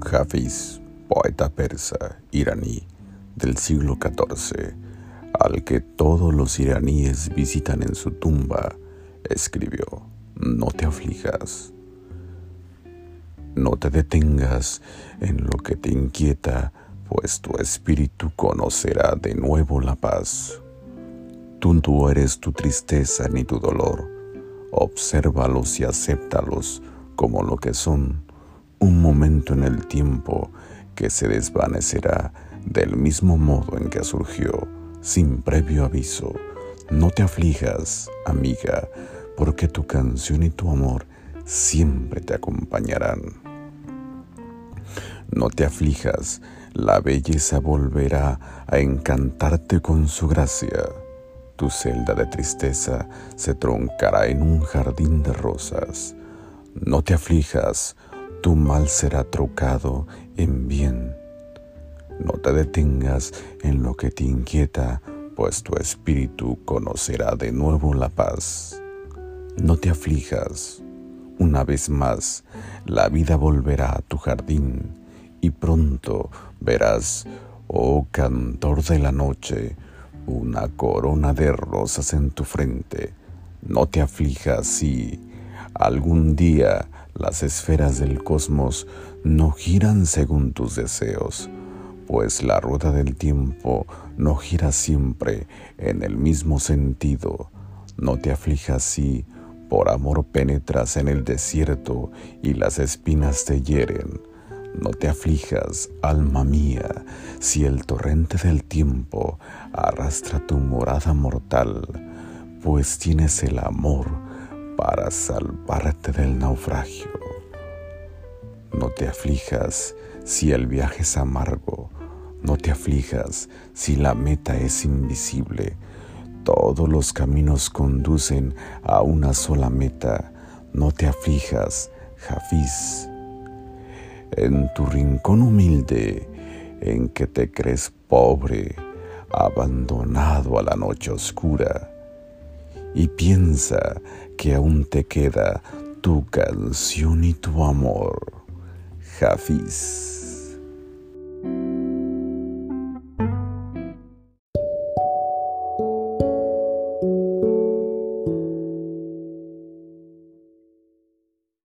Hafiz, poeta persa iraní del siglo XIV, al que todos los iraníes visitan en su tumba, escribió, no te aflijas, no te detengas en lo que te inquieta, pues tu espíritu conocerá de nuevo la paz. Tú no eres tu tristeza ni tu dolor, obsérvalos y acéptalos como lo que son, un momento en el tiempo que se desvanecerá del mismo modo en que surgió, sin previo aviso. No te aflijas, amiga, porque tu canción y tu amor siempre te acompañarán. No te aflijas, la belleza volverá a encantarte con su gracia. Tu celda de tristeza se troncará en un jardín de rosas. No te aflijas, tu mal será trocado en bien. No te detengas en lo que te inquieta, pues tu espíritu conocerá de nuevo la paz. No te aflijas, una vez más, la vida volverá a tu jardín y pronto verás, oh cantor de la noche, una corona de rosas en tu frente. No te aflijas si algún día las esferas del cosmos no giran según tus deseos, pues la rueda del tiempo no gira siempre en el mismo sentido. No te aflijas si por amor penetras en el desierto y las espinas te hieren. No te aflijas, alma mía, si el torrente del tiempo arrastra tu morada mortal, pues tienes el amor para salvarte del naufragio. Te aflijas si el viaje es amargo, no te aflijas si la meta es invisible. Todos los caminos conducen a una sola meta. No te aflijas, Jafiz. En tu rincón humilde, en que te crees pobre, abandonado a la noche oscura, y piensa que aún te queda tu canción y tu amor. Hafiz.